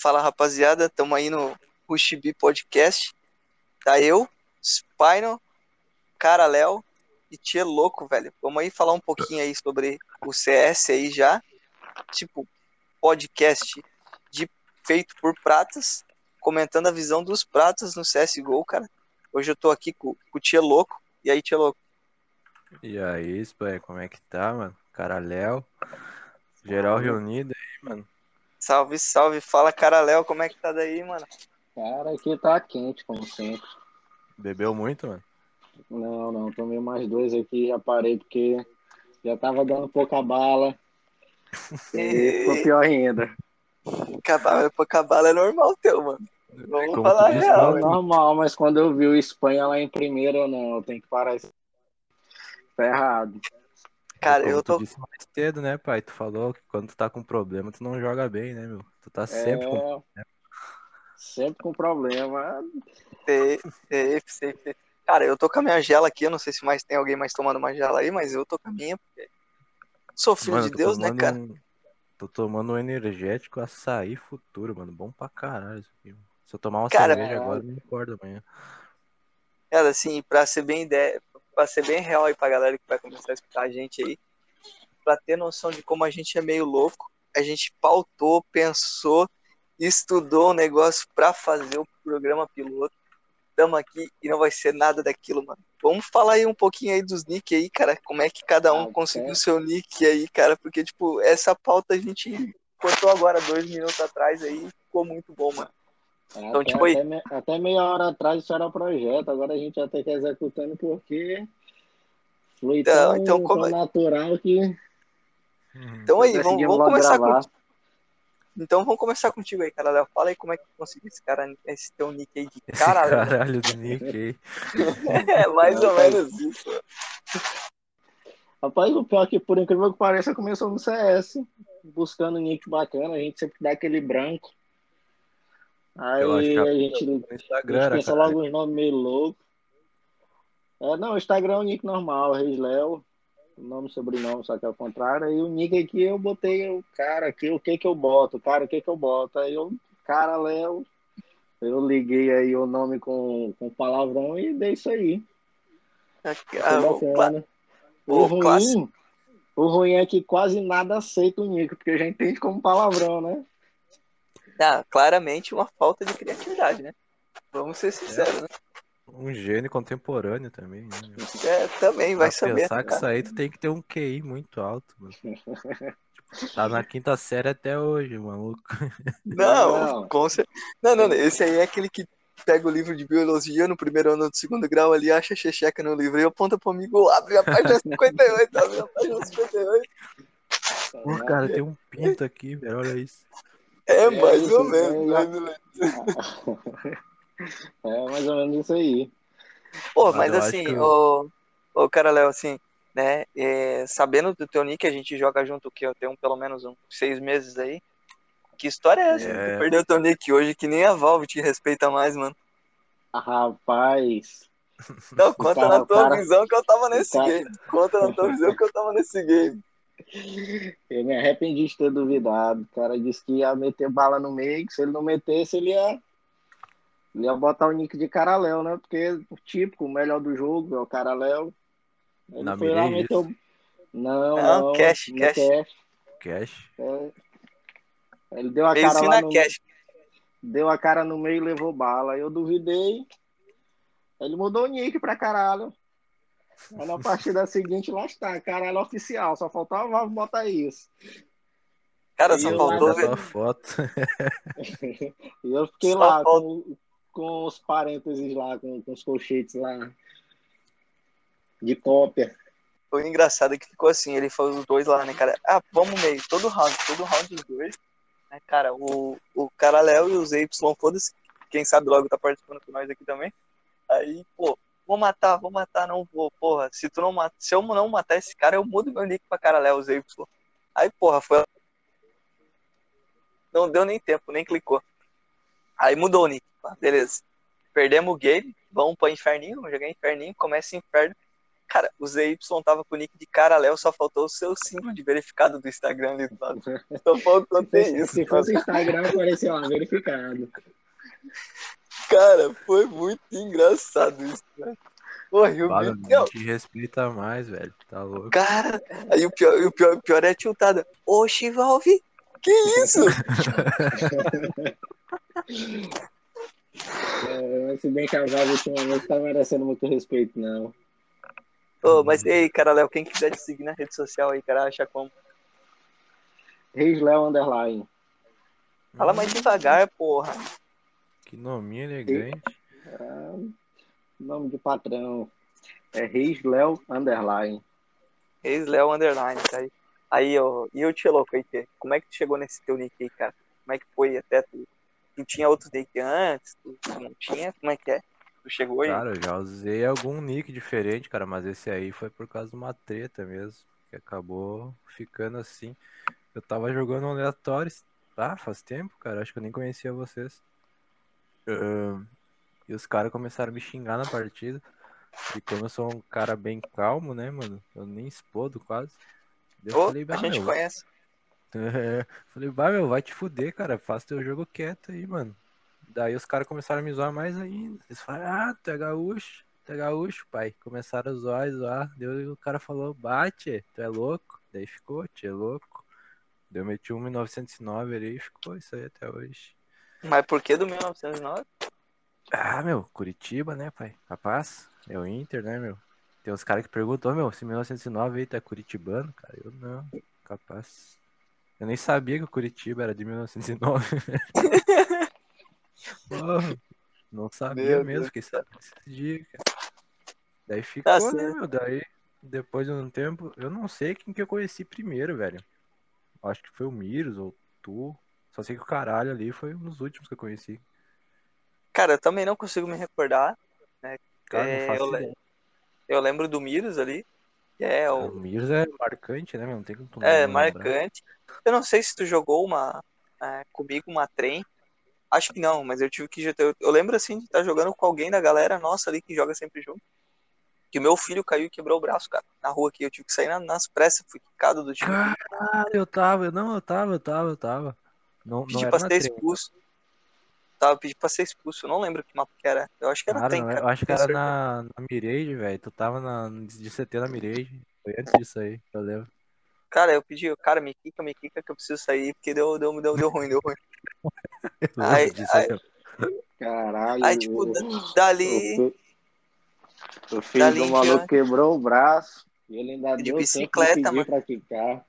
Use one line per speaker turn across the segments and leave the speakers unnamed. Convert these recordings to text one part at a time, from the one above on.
Fala rapaziada, tamo aí no Rushbi Podcast. Tá eu, Spinal, Cara Léo e Tia Louco, velho. Vamos aí falar um pouquinho aí sobre o CS aí já. Tipo, podcast de, feito por pratas, comentando a visão dos pratas no CSGO, cara. Hoje eu tô aqui com, com o Tia Louco. E aí, Tia Louco?
E aí, Spy, como é que tá, mano? Cara Léo. Geral reunido aí, mano.
Salve, salve. Fala, cara Léo, como é que tá daí, mano?
Cara, aqui tá quente, como sempre.
Bebeu muito, mano?
Não, não, tomei mais dois aqui, já parei porque já tava dando pouca bala. E ficou pior ainda.
Acabar, pouca bala é normal teu, mano. Vamos
Como
falar a
disse,
real.
É normal, mas quando eu vi o Espanha lá em primeiro, não, tem que parar isso. Tá errado.
Cara,
Como
eu
tu
tô.
disse mais cedo, né, pai? Tu falou que quando tu tá com problema, tu não joga bem, né, meu? Tu tá sempre com...
É, sempre com problema.
Safe, safe, safe. Cara, eu tô com a minha gela aqui. Eu não sei se mais tem alguém mais tomando uma gela aí, mas eu tô com a minha. Porque... Sou filho
Mano,
de Deus, né, cara?
Tô tomando um energético açaí futuro, mano. Bom pra caralho isso aqui. Se eu tomar uma
Cara,
cerveja agora, eu me acordo amanhã.
Cara, assim, pra ser bem ideia, pra ser bem real aí pra galera que vai começar a escutar a gente aí, pra ter noção de como a gente é meio louco, a gente pautou, pensou, estudou o negócio pra fazer o programa piloto. Tamo aqui e não vai ser nada daquilo, mano. Vamos falar aí um pouquinho aí dos nick aí, cara. Como é que cada um
Ah,
conseguiu
é.
seu nick aí, cara? Porque, tipo, essa pauta a gente cortou agora, dois minutos atrás aí, ficou muito bom, mano. Então,
até,
tipo aí-
até, me- até meia hora atrás isso era o projeto, agora a gente já tem que ir executando porque foi
Então,
tão,
então, como
tão
é-
natural que
Então aí, vamos, vamos começar
gravar.
com Então vamos começar contigo aí, cara. Léo. Fala aí como é que tu conseguiu esse cara, esse teu nick aí de caralho.
caralho do Nick aí.
É mais ou menos isso.
Rapaz, o pior é que, por incrível que pareça, começou no CS, buscando nick bacana, a gente sempre dá aquele branco.
Eu
Aí a
que
gente,
no
a
Instagram
gente
era,
pensa logo os nomes meio loucos. É, não, o Instagram é o nick normal, Reis Léo, nome e sobrenome, só que é o contrário. Aí o nick aqui eu botei o cara aqui, o que que eu boto? Cara, o que que eu boto? Aí eu, cara, Léo, eu liguei aí o nome com, com palavrão e dei isso aí.
Ah, o
bacana.
o
O ruim,
clássico.
o ruim é que quase nada aceita o nick, porque já entende como palavrão, né?
ah, claramente uma falta de criatividade, né? Vamos ser sinceros, né?
Um gênio contemporâneo também, né?
É, também vai
Pra
saber.
pensar que
né?
isso aí, tu tem que ter um QI muito alto, mano. Tá na quinta série até hoje, maluco.
Não,
Não.
com. Não, não, não, esse aí é aquele que pega o livro de biologia no primeiro ano do segundo grau ali, acha checheca no livro e aponta pro amigo, abre a página 58, abre a página 58.
Pô, cara, tem um pinto aqui, velho, olha isso.
É,
É
mais ou menos.
é,
mais ou menos.
É mais ou menos isso aí.
Pô,
Mas
mas assim,
que
ô, ô cara Léo, assim, né, é, sabendo do teu nick, a gente joga junto que eu tenho pelo menos uns seis meses aí. Que história é essa?
É.
Tu perdeu teu nick hoje, que nem a Valve te respeita mais, mano.
Ah, Rapaz,
Não, conta
cara-
na tua
cara-
visão que eu tava nesse
cara-
game. Conta na tua visão que eu tava nesse game.
Eu me arrependi de ter duvidado. O cara disse que ia meter bala no meio, que se ele não metesse, ele ia, ele ia botar o nick de Caraléu, né? Porque o típico, o melhor do jogo é o Caraléu. Ele
Não
foi lá, meteu. Não,
Não,
não.
cash,
no
cash.
cash.
Cash.
É. Ele deu a
Fez
cara lá no
cash.
deu a cara no meio e levou bala. Eu duvidei. Ele mudou o nick pra caralho. Aí na partida seguinte, lá está, caralho oficial. Só faltava o botar isso.
Cara,
E
só faltou ver.
foto.
E eu fiquei
Só
lá com, com os parênteses lá, com, com os colchetes lá. De cópia.
Foi engraçado que ficou assim, ele foi os dois lá, né, cara? Ah, vamos meio, todo round, todo round os dois. Né, cara, o, o cara Léo e os Y, foda-se. Quem sabe logo tá participando com nós aqui também. Aí, pô, vou matar, vou matar, não vou, porra. Se tu não mata, se eu não matar esse cara, eu mudo meu nick pra cara Léo, os Y. Aí, porra, foi. Não deu nem tempo, nem clicou. Aí mudou o nick, pá, beleza. Perdemos o game, vamos pra inferninho, vamos jogar inferninho, começa inferno. Cara, o ZY tava com o nick de cara Léo, só faltou o seu símbolo de verificado do Instagram ali do lado. Só faltou ter isso.
se fosse Instagram, apareceu lá, verificado.
Cara, foi muito engraçado isso, velho. Porra, e o
Fala,
Vitor- não,
te respeita mais, velho. Tá louco.
Cara, aí o pior, o pior, o pior é a tiltada. Ô, Chivalve, que isso?
É, mas se bem que a Valve ultimamente tá merecendo muito respeito, não.
Ô, mas ei, cara, Léo, quem quiser te seguir na rede social aí, cara, acha como?
Reis Léo Underline.
Fala mais devagar, porra.
Que nominho elegante.
Ah, nome de patrão. É Reis Léo Underline.
Ex-Léo Underline, tá aí. Aí, ó, e eu te louco aí, como é que tu chegou nesse teu nick aí, cara? Como é que foi até tu? Tu tinha outros nick antes? Tu, não tinha? Como é que é? Tu chegou aí?
Cara, eu já usei algum nick diferente, cara, mas esse aí foi por causa de uma treta mesmo, que acabou ficando assim. Eu tava jogando um aleatório, ah, faz tempo, cara, acho que eu nem conhecia vocês. Ahn, e os caras começaram a me xingar na partida. E como eu sou um cara bem calmo, né, mano? Eu nem explodo quase. Eu
Ô,
falei,
a gente
meu,
conhece.
é, falei, bah, meu, vai te fuder, cara. Faz teu jogo quieto aí, mano. Daí os caras começaram a me zoar mais ainda. Eles falaram, ah, tu é gaúcho, tu é gaúcho, pai. Começaram a zoar e zoar. Daí o cara falou, bate, tu é louco. Daí ficou, tu é louco. Daí eu meti um 1909 ali e ficou isso aí até hoje.
Mas por que do 1909?
Ah, meu, Curitiba, né, pai? Rapaz, é o Inter, né, meu? Tem uns caras que perguntam, meu, se 1909 aí é curitibano? Cara, eu não, capaz. Eu nem sabia que o Curitiba era de 1909. Porra, não sabia
Meu
mesmo,
Deus
fiquei sabendo esses dias, cara. Daí ficou,
Tá
né, meu? Daí, depois de um tempo, eu não sei quem que eu conheci primeiro, velho. Acho que foi o Miros ou tu. Só sei que o caralho ali foi um dos últimos que eu conheci.
Cara, eu também não consigo me recordar.
Cara,
É, eu, le- eu lembro do Miros ali, é
O
o
Miros é marcante, né? Não tem como tu
É,
lembrar.
marcante. Eu não sei se tu jogou uma é, comigo uma trem. Acho que não, mas eu tive que. Eu, eu lembro assim de estar jogando com alguém da galera nossa ali que joga sempre junto. Que o meu filho caiu e quebrou o braço, cara. Na rua aqui. Eu tive que sair na- nas pressas, fui quicado do time.
Caralho, eu tava, eu não, eu tava, eu tava, eu tava. Não, não
Pedi
era
pra ser expulso. Tava pedindo pra ser expulso. Eu não lembro que mapa que era. Eu acho que era
Cara, não,
cara.
eu acho que era
certeza.
na, na Mirage, velho. Tu tava na, de CT na Mirage. Foi antes disso aí, eu lembro.
Cara, eu pedi, cara, me quica, me quica que eu preciso sair, porque deu, deu, deu, deu ruim, deu ruim. Ai.
aí.
Caralho.
Aí, tipo, dali.
o filho
dali
do maluco quebrou o braço e ele ainda
De
deu tempo de
bicicleta,
pedir
mano.
pra quicar.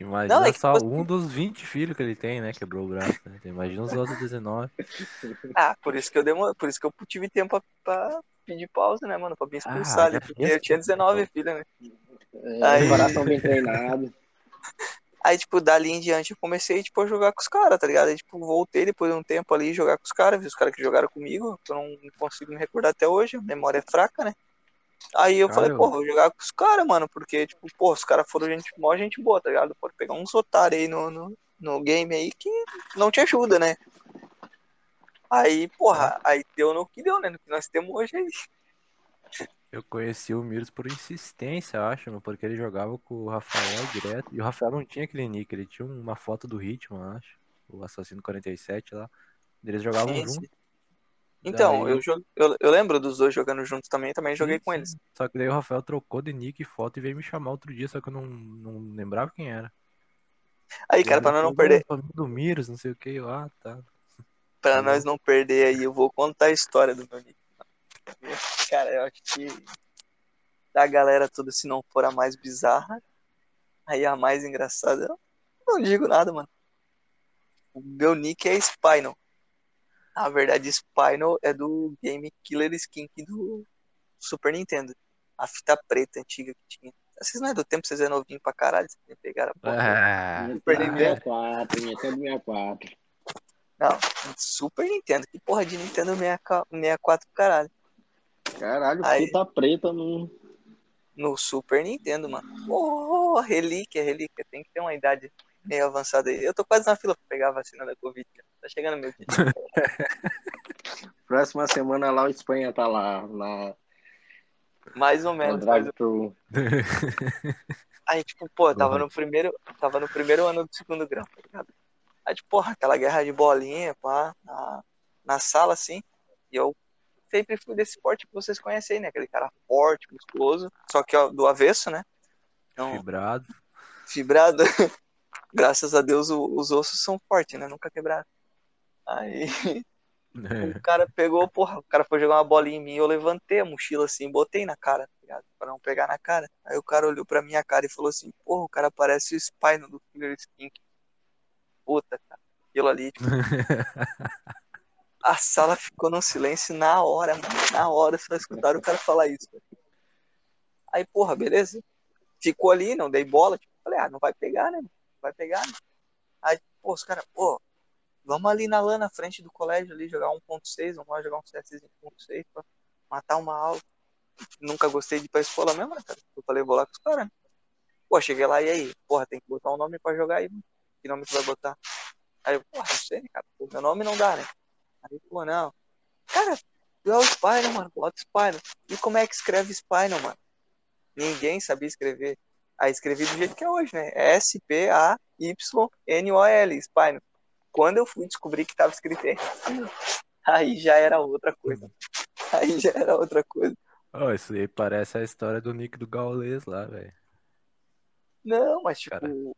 Imagina
Não, é que,
só um dos 20 filhos que ele tem, né? Quebrou o braço, né? Imagina os outros 19.
Ah, por isso que eu demo... por isso que eu tive tempo pra, pra pedir pausa, né, mano? Pra me expulsar
Ah,
ali, porque
tinha
eu tinha
tempo,
19
então.
filhos, né?
É,
Aí-
coração bem treinado.
Aí, tipo, dali em diante eu comecei, tipo, a jogar com os caras, tá ligado? Aí, tipo, voltei depois de um tempo ali jogar com os caras, vi os caras que jogaram comigo, que eu não consigo me recordar até hoje, a memória é fraca, né? Aí eu
Cara,
falei, pô, vou jogar com os caras, mano, porque, tipo, pô, os caras foram gente, mó gente boa, tá ligado? Pode pegar uns otários aí no, no, no game aí que não te ajuda, né? Aí, porra, aí deu no que deu, né? No que nós temos hoje aí.
Eu conheci o Miros por insistência, acho, meu, porque ele jogava com o Rafael direto. E o Rafael não tinha aquele nick, ele tinha uma foto do ritmo, acho. O Assassino 47 lá. Eles jogavam
Sim,
junto.
Então,
Daí-
eu, eu, eu lembro dos dois jogando juntos também, também joguei
Sim,
com eles.
Só que daí o Rafael trocou de nick e foto e veio me chamar outro dia, só que eu não, não lembrava quem era.
Aí, cara, pra nós não perder,
Do Miros, não sei o que, ah, tá.
pra
Tá
nós não perder aí, eu vou contar a história do meu nick. Cara, eu acho que da galera toda, se não for a mais bizarra, aí a mais engraçada, eu não digo nada, mano. O meu nick é Spinal. Na verdade, Spinal é do Game Killer Skink do Super Nintendo. A fita preta antiga que tinha. Vocês não é do tempo, vocês é novinho pra caralho, vocês nem pegaram a porra.
Ah,
Super
Minha
Nintendo.
64, minha até do 64.
Não, Super Nintendo. Que porra de Nintendo 64, caralho.
Caralho,
Aí.
fita preta no.
No Super Nintendo, mano. Oh, relíquia, relíquia. Tem que ter uma idade meio avançada aí. Eu tô quase na fila pra pegar a vacina da Covid. cara. Tá chegando meu dia.
Próxima semana lá o Espanha tá lá. Na...
Mais ou
No
menos. mais
drive-thru.
Aí, tipo, pô, eu tava
Porra.
no primeiro, tava no primeiro ano do segundo grau, tá ligado? Aí, tipo, porra, aquela guerra de bolinha, pá, na, na sala, assim, e eu sempre fui desse esporte que vocês conhecem aí, né? Aquele cara forte, musculoso, só que ó, do avesso, né? Então,
Fibrado.
fibrado. Graças a Deus o- os ossos são fortes, né? Nunca quebraram. Aí o cara pegou, porra, o cara foi jogar uma bolinha em mim, eu levantei a mochila assim, botei na cara, tá ligado? Pra não pegar na cara. Aí o cara olhou pra minha cara e falou assim, porra, o cara parece o Spino do Killer Skink. Puta, cara. Aquilo ali, tipo, a sala ficou no silêncio na hora, mano. Na hora, só escutaram o cara falar isso. Aí, porra, beleza. Ficou ali, não dei bola. Tipo, falei, ah, não vai pegar, né? Vai pegar, né? Aí, pô, os caras, pô, vamos ali na lã na frente do colégio ali jogar 1.6, vamos lá jogar um CS 1.6 pra matar uma aula. Nunca gostei de ir pra escola mesmo, né, cara? Eu falei, vou lá com os caras. né? Pô, cheguei lá e aí, porra, tem que botar um nome pra jogar aí, mano. Que nome tu vai botar? Aí eu, porra, não sei, né, cara? Pô, meu nome não dá, né? Aí, pô, não. Cara, tu é o Spino, mano. Bota Spino. E como é que escreve Spino, mano? Ninguém sabia escrever. Aí escrevi do jeito que é hoje, né? S-P-A-Y-N-O-L, Spino. Quando eu fui descobrir que tava escrito errado, aí já era outra coisa. Aí já era outra coisa.
Ó, isso aí parece a história do Nick do Gaules lá, velho.
Não, mas tipo,
Cara.
o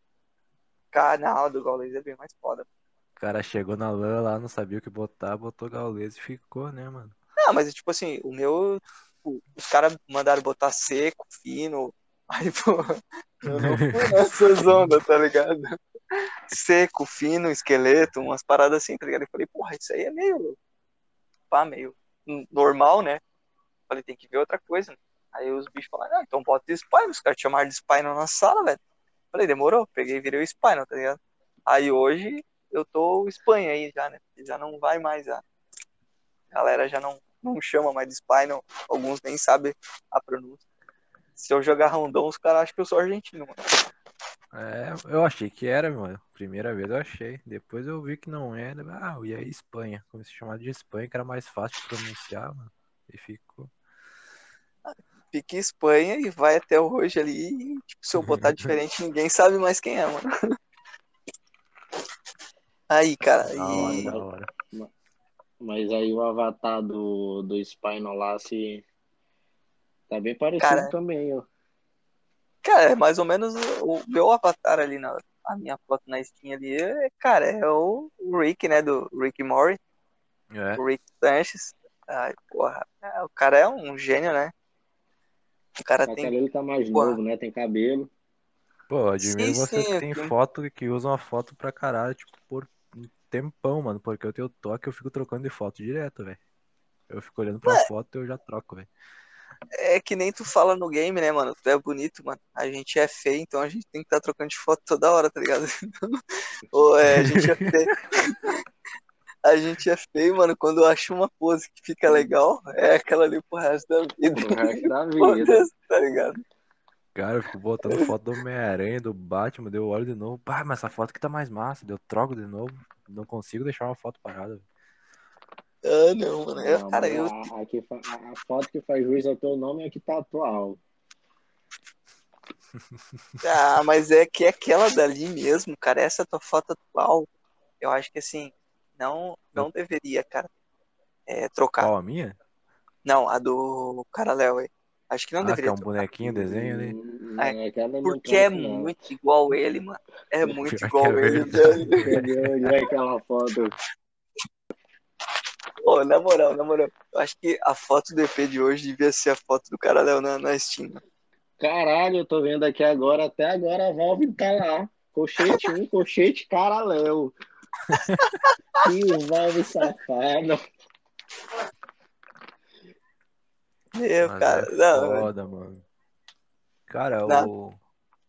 canal do Gaules é bem mais foda.
O cara chegou na lã lá, não sabia o que botar, botou Gaules e ficou, né, mano?
Não, mas tipo assim, o meu. tipo, os caras mandaram botar seco, fino. Aí, pô, eu não fui nessas ondas, tá ligado? Seco, fino, esqueleto, umas paradas assim, tá ligado? Eu falei, porra, isso aí é meio. pá, meio normal, né? Falei, tem que ver outra coisa. Né? Aí os bichos falaram, ah, então bota Spino. Os caras te chamaram de Spino na sala, velho. Falei, demorou. Peguei e virei o Spino, tá ligado? Aí hoje eu tô Espanha aí já, né? Já não vai mais a. A galera já não, não chama mais de Spino. Alguns nem sabem a pronúncia. Se eu jogar rondão, os caras acham que eu sou argentino, mano.
É, eu achei que era, mano. Primeira vez eu achei. Depois eu vi que não era. Ah, e aí Espanha. Comecei a chamar de Espanha, que era mais fácil de pronunciar, mano. E ficou.
Fica em Espanha e vai até hoje ali. E, tipo, se eu botar diferente, ninguém sabe mais quem é, mano. Aí, cara,
Da hora,
e.
da hora.
Mas aí o avatar do, do Spino lá se. Tá bem parecido
Cara,
também, ó.
Cara, é mais ou menos o o meu avatar ali na a minha foto na Steam ali, é, cara, é o, o Rick, né, do Rick Mori,
É.
o Rick Sanchez. Ai, porra, é, o cara é um gênio, né? O cara
que
tem,
ele tá mais
porra,
novo, né? Tem cabelo.
Pô, admiro
sim,
vocês
sim,
que tem
tem-
foto que usam a foto pra caralho, tipo, por um tempão, mano. Porque eu tenho toque, eu fico trocando de foto direto, velho. Eu fico olhando pra foto e eu já troco, velho.
É que nem tu fala no game, né, mano? Tu é bonito, mano. A gente é feio, então a gente tem que estar trocando de foto toda hora, tá ligado? Ou é, a gente é feio. A gente é feio, mano, quando eu acho uma pose que fica legal, é aquela ali pro resto da vida.
Pro resto da vida.
Tá ligado?
Cara, eu fico botando foto do Homem-Aranha, do Batman, deu olho de novo. Pá, mas essa foto aqui tá mais massa, deu troco de novo. Não consigo deixar uma foto parada.
Ah, não, mano.
Não,
cara, eu.
a, a, que fa- a- foto que faz juiz ao teu nome é a que tá atual.
Ah, mas é que é aquela dali mesmo, cara. Essa tua foto atual, eu acho que assim, não, não deveria, cara, é, trocar.
Qual a minha?
Não, a do cara Léo aí. Acho que não
Ah, que é
deveria
um
trocar.
bonequinho, desenho ali.
Hum,
É,
é,
Porque é
troca, não.
muito igual ele, mano. É muito
Pior
igual
é
ele,
verdade.
velho.
Entendeu? Onde é aquela foto?
Pô, na moral, na moral. Eu acho que a foto do EP de hoje devia ser a foto do cara Léo na, na Steam.
Caralho, eu tô vendo aqui agora, até agora a Valve tá lá. Colchete 1, colchete caraléu. Que Valve safado.
Meu,
Mas
cara,
é
não, mano.
foda, mano. Cara,
Não.
o...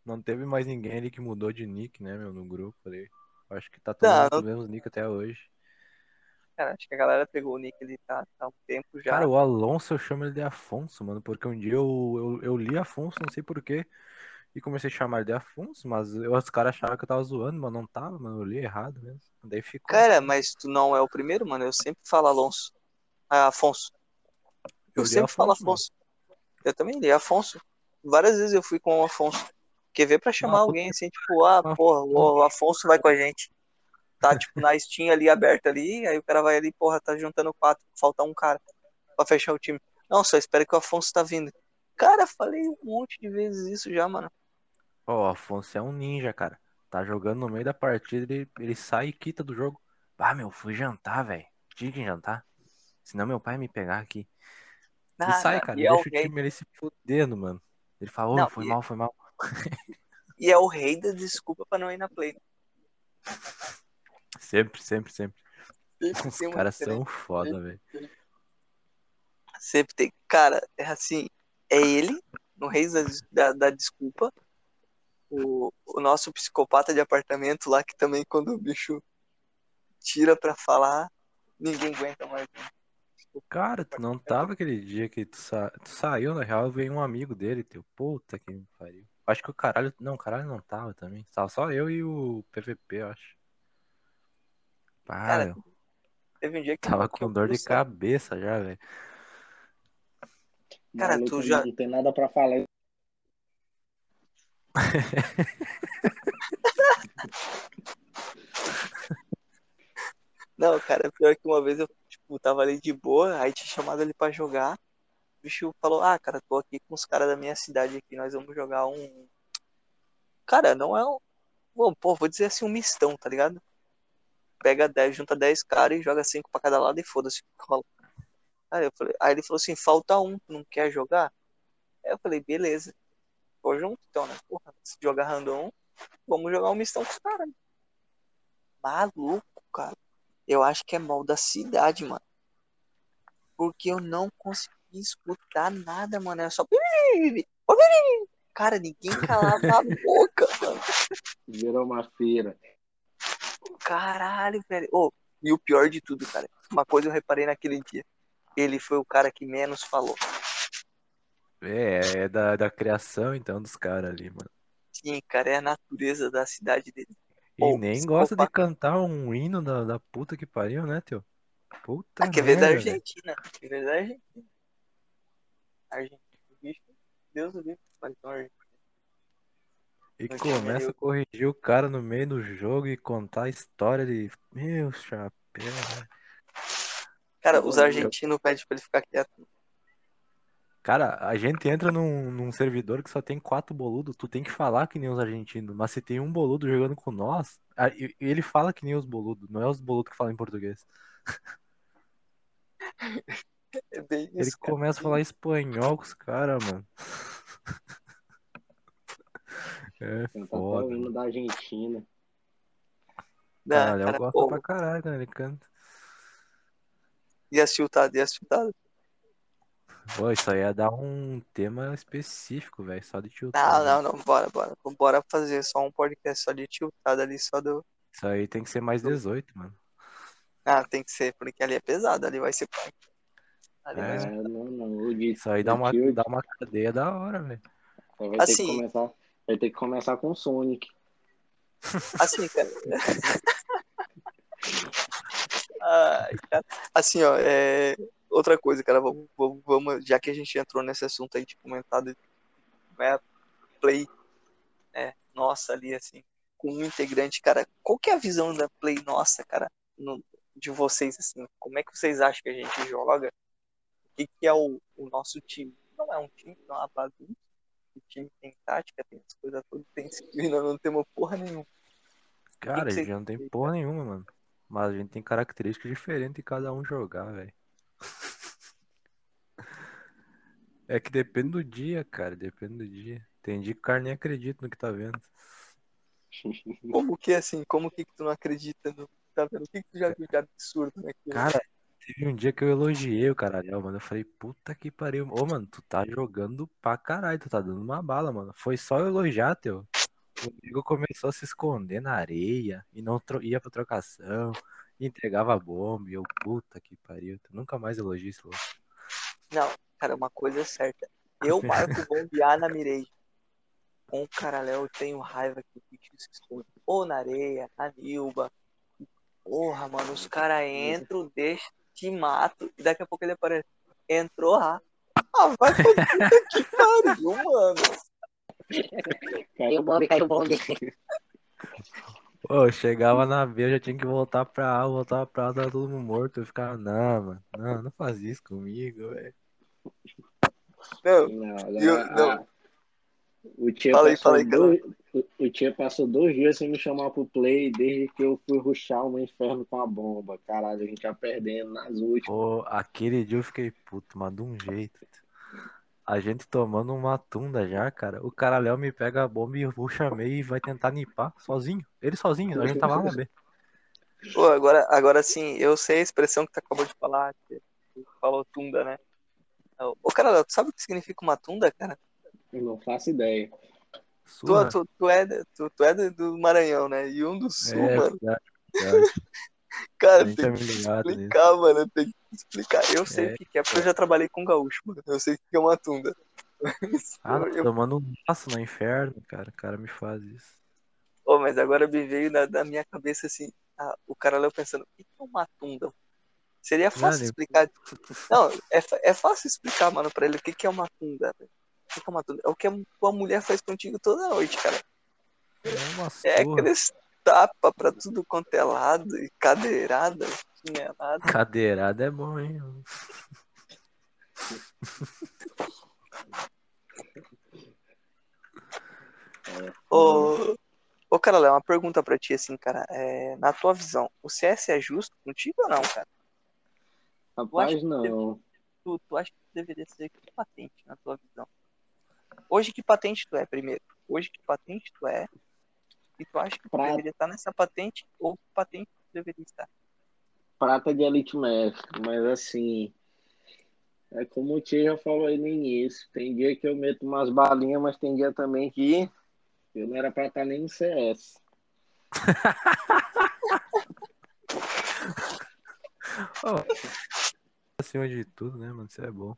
não teve mais ninguém ali que mudou de nick, né, meu, no grupo ali. Acho que tá todo
Não,
mundo com os mesmos nick até hoje.
Cara, acho que a galera pegou o nick ali tá, tá há um tempo já.
Cara, o Alonso eu chamo ele de Afonso, mano, porque um dia eu, eu, eu li Afonso, não sei porquê, e comecei a chamar ele de Afonso, mas eu- os caras achavam que eu tava zoando, mas não tava, mano, eu li errado mesmo. Daí ficou.
Cara, mas tu não é o primeiro, mano. Eu sempre falo Alonso. Ah, Afonso. Eu,
Eu
sempre falo
Afonso, mano.
Afonso. Eu também li. Afonso. Várias vezes eu fui com o Afonso. Quer ver pra chamar alguém assim, tipo, ah, porra, o Afonso vai com a gente. Tá, tipo, na Steam ali aberta ali, aí o cara vai ali, porra, tá juntando quatro, falta um cara pra fechar o time. Não, só espera que o Afonso tá vindo. Cara, falei um monte de vezes isso já, mano.
Ó, o Afonso é um ninja, cara. Tá jogando no meio da partida, ele, ele sai e quita do jogo. Ah, meu, fui jantar, velho. Tinha que jantar. Senão meu pai me pegar aqui. E
Nada,
sai, cara.
e é o
deixa o
rei,
time ali se fudendo, mano. Ele ô,
Não,
foi
e-
mal, foi mal.
e é o rei da desculpa pra não ir na play.
Sempre, sempre, sempre.
Sempre
Os caras são foda, velho.
Sempre tem. Cara, é assim, é ele, no Reis da, da, da Desculpa, o, o nosso psicopata de apartamento lá, que também quando o bicho tira pra falar, ninguém aguenta mais.
Cara, tu não tava aquele dia que tu, sa... tu saiu, na real, veio um amigo dele, teu. Puta que me pariu. Acho que o caralho. Não, o caralho não tava também. Tava só eu e o PVP, eu acho. Pá,
Cara,
meu.
Teve um dia que
Tava com
eu
dor de cabeça já, velho.
Cara,
Maluco
tu já-
Não tem nada pra falar.
Não, cara, pior que uma vez eu, tipo, tava ali de boa, aí tinha chamado ele pra jogar. O bicho falou, ah, cara, tô aqui com os caras da minha cidade aqui, nós vamos jogar um. Cara, não é um. Bom, pô, vou dizer assim, um mistão, tá ligado? Pega 10, junta 10 caras e joga 5 pra cada lado e foda-se. Aí, eu falei, aí ele falou assim, falta um, não quer jogar? Aí eu falei, beleza. Tô junto então, né? Porra, se jogar random, vamos jogar um mistão com os caras. Maluco, cara. Eu acho que é mal da cidade, mano. Porque eu não consegui escutar nada, mano. Era só. Cara, ninguém calava a boca, mano.
Virou uma feira.
Caralho, velho. Ô, e o pior de tudo, cara. Uma coisa eu reparei naquele dia. Ele foi o cara que menos falou.
É, é da, da criação, então, dos caras ali, mano.
Sim, cara, é a natureza da cidade dele.
E
Pô,
nem gosta de cantar um hino da, da puta que pariu, né, teu? Puta
Ah, quer ver da
merda, velho.
Argentina. Quer ver da Argentina. Argentina, bicho. Deus do livro. Não, Argentina.
E
No time
começa a
eu-
corrigir o cara no meio do jogo e contar a história de. Meu chapéu, velho.
Cara, os argentinos pedem pra ele ficar quieto.
Cara, a gente entra num, num servidor que só tem quatro boludos, tu tem que falar que nem os argentinos, mas se tem um boludo jogando com nós, a- ele fala que nem os boludos, não é os boludos que falam em português.
É bem
Ele
isso, cara.
começa a falar espanhol com os caras, mano. É
Cantar até
foda.
o hino da Argentina.
Não, cara,
gosto
pô,
pra caralho quando ele canta.
e a chutado, e a chutado.
Pô, isso aí ia dar um tema específico, velho, só de
Não,
tiltar.
não, não, bora, bora. Bora fazer só um podcast só de tiltada ali, só do.
Isso aí tem que ser mais 18, mano.
Ah, tem que ser, porque ali é pesado, ali vai ser punk. Ali vai
É.
ser-
É, não, não.
Isso aí dá uma, dá uma cadeia da hora, velho.
que
Assim-
começar. Vai ter que começar com Sonic.
Assim, cara. Cara. Assim, ó, é... outra coisa, cara, vamos, vamos, já que a gente entrou nesse assunto aí de comentado, é Play, é, nossa, ali, assim, com um integrante, cara, qual que é a visão da Play nossa, cara, no- de vocês, assim, como é que vocês acham que a gente joga? O que que é o, o nosso time? Não é um time, não é uma bagunça, o time tem tática, tem as coisas todas, tem skill, nós não temos porra nenhuma.
Cara, a
que
gente não tem porra nenhuma, mano. Mas a gente tem características diferentes de cada um jogar, velho. É que depende do dia, cara. Depende do dia. Tem dia que o cara nem acredita no que tá vendo.
Como que assim? Como que, que tu não acredita no tá vendo? O que, que tu já viu de absurdo naquilo?
Cara, teve um dia que eu elogiei o caralho, mano. Eu falei, puta que pariu. Ô, mano, tu tá jogando pra caralho. Tu tá dando uma bala, mano. Foi só eu elogiar, teu. O nego começou a se esconder na areia e não ia pra trocação. Entregava a bomba. E eu, puta que pariu. Tu nunca mais elogia esse louco.
Não, cara, uma coisa é certa. Eu marco bombear na Mirei. Com o Caraléu eu tenho raiva que o bicho se esconde. Ou na areia, na Nilba. Porra, mano, os caras entram, deixam, te matam. E daqui a pouco ele aparece. Entrou lá. Ah, vai pra puta que pariu, mano.
Caiu o bombe, caiu o bombe.
Pô, eu chegava na B, eu já tinha que voltar pra A, voltar pra A, tava todo mundo morto. Eu ficava, não, mano, não, não faz isso comigo, velho.
Não,
Não,
Eu-
a-
não.
a- O tia,
Fala aí,
passou
fala aí,
dois, o- o tia passou dois dias sem me chamar pro play desde que eu fui ruxar um inferno com a bomba. Caralho, a gente ia perdendo nas últimas.
Pô, aquele dia eu fiquei puto, mas de um jeito. A gente tomando uma tunda já, cara. O cara Léo me pega a bomba e eu chamei e vai tentar nipar sozinho. Ele sozinho, a gente tava lá na B.
Pô, agora, agora sim, eu sei a expressão que tu acabou de falar, que tu falou tunda, né? Ô, cara, tu sabe o que significa uma tunda, cara?
Eu não faço ideia.
Tu, tu, tu é, tu, tu é do- Maranhão, né? E um do Sul,
É,
mano.
verdade, verdade.
Cara, tem
tá
que
ligado
explicar, mano. Tem que explicar. Eu sei
É.
o que é, porque eu já trabalhei com gaúcho, mano. Eu sei o que é uma tunda.
Ah,
Eu- eu-
tomando um passo no inferno, cara. O cara me faz isso.
Ô, mas agora me veio na, na minha cabeça assim, ah, o cara lá pensando, o que é uma tunda? Seria fácil
nem-
explicar. Não, é, é fácil explicar, mano, pra ele o que que é uma tunda. velho. É uma? É o que a tua mulher faz contigo toda noite, cara.
É uma
É aqueles tapa pra tudo quanto é lado, e cadeirada, chinelada.
Cadeirada é bom, hein?
Ô, ô cara, Léo, uma pergunta pra ti, assim, cara. É, na tua visão, o CS é justo contigo ou não, cara?
Rapaz,
que
não.
Tu, tu acha que deveria ser patente, na tua visão? Hoje que patente tu é, primeiro? Hoje que patente tu é? E tu acha que tu deveria estar nessa patente ou que patente tu deveria estar?
Prata de Elite Mestre, mas assim. É como o tio já falou aí no início. Tem dia que eu meto umas balinhas, mas tem dia também que eu não era pra estar nem no CS.
Acima de tudo, né, mano? Isso é bom.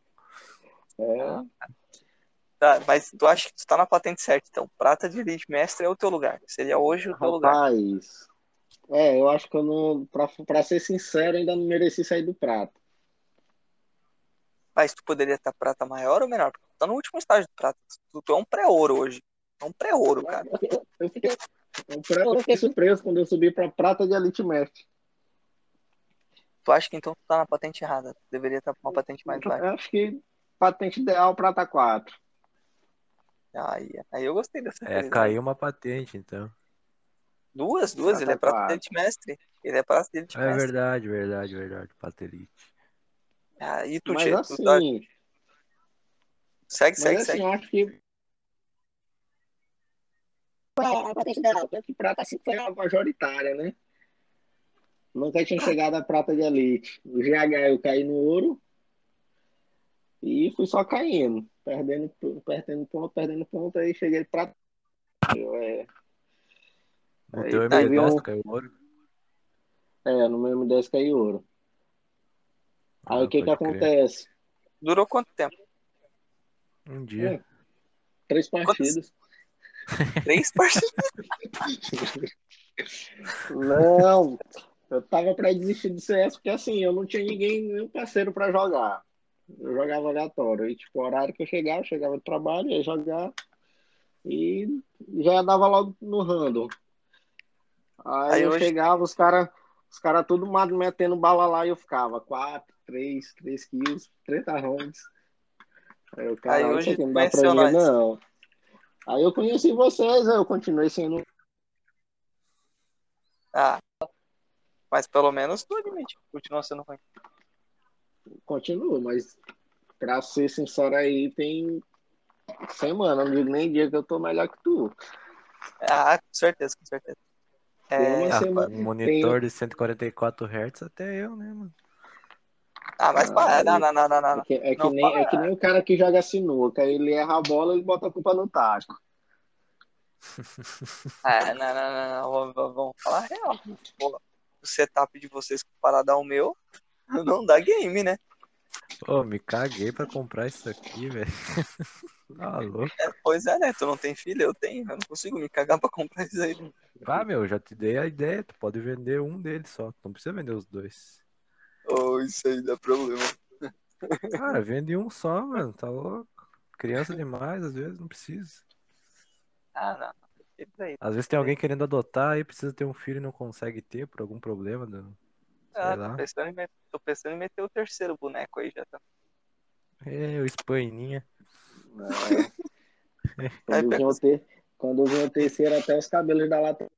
É,
Tá, mas tu acha que tu tá na patente certa, então. Prata de Elite Mestre é o teu lugar. Seria hoje o teu lugar.
rapaz. É, eu acho que eu não. Pra, pra ser sincero, ainda não mereci sair do prata.
Mas tu poderia estar prata maior ou menor? Porque tu tá no último estágio do prata. Tu, tu é um pré-ouro hoje. É um pré-ouro, cara.
Eu fiquei, eu fiquei- eu fiquei surpreso quando eu subi pra prata de Elite Mestre.
Tu acha que então tu tá na patente errada? Tu deveria estar com uma patente mais baixa.
Eu acho que patente ideal prata 4.
Aí, aí eu gostei dessa
É,
coisa.
caiu uma patente, então.
Duas, duas. Ele é de Elite Mestre. Ele é Elite
É
Mestre.
verdade, verdade, verdade. Patelite.
Ah, e tu,
Mas
tu
assim,
tá... Segue,
mas
segue,
assim,
segue.
eu acho que. A patente que prata assim foi a majoritária, né? Nunca tinha chegado a prata de elite. O GH eu caí no ouro e fui só caindo, perdendo, perdendo ponto, perdendo ponto, aí cheguei. Eu, é,
No
Aí
teu
teve
M10
um-
caiu ouro.
é, no meu M10 caí ouro. Aí
Ah,
o que que
pode crer.
acontece?
Durou quanto tempo?
Um dia.
É. Três partidas.
Três partidas.
Não, eu tava pra desistir do CS porque assim, eu não tinha ninguém, nenhum parceiro pra jogar. Eu jogava aleatório. E tipo, o horário que eu chegava, eu chegava do trabalho, ia jogar e já dava logo no random. Aí,
Aí
eu
hoje-
chegava, os caras os cara tudo metendo bala lá e eu ficava 4, 3, 3 kills, 30 rounds. Aí eu, cara,
hoje
isso aqui não dá pra mim, não. Aí eu conheci vocês, aí eu continuei sendo
Ah. Mas pelo menos tu admite. Continua sendo ruim.
Continuo, mas pra ser sincero aí, tem semana, não digo nem dia que eu tô melhor que tu.
Ah, com certeza, com certeza.
Tem
É...
Ah,
semana-
um monitor de 144 Hz até eu, né, mano?
Ah, mas
Ah,
para. Não, não, não, não, não.
É que, é que
Não
nem, é que nem o cara que joga sinuca, ele erra a bola e bota a culpa no taco.
É, não, não, não, não. Vamos- falar real. Pô, o setup de vocês comparado ao meu não dá game, né?
Pô, me caguei pra comprar isso aqui, velho. Tá louco.
É, pois é, né? Tu não tem filho, eu tenho. Eu não consigo me cagar pra comprar isso aí.
Ah, meu, já te dei a ideia. Tu pode vender um deles só. Não precisa vender os dois.
Oh, isso aí dá problema.
Cara, vende um só, mano. Tá louco. Criança demais, às vezes, não precisa.
Ah, não. Isso aí.
Às vezes tem alguém querendo adotar e precisa ter um filho e não consegue ter por algum problema. Do...
Ah, tô pensando, em met- tô pensando em meter o terceiro boneco aí já tá.
É, o Espaninha.
É. Quando vinha o ter- quando vinha o terceiro, até os cabelos da lata.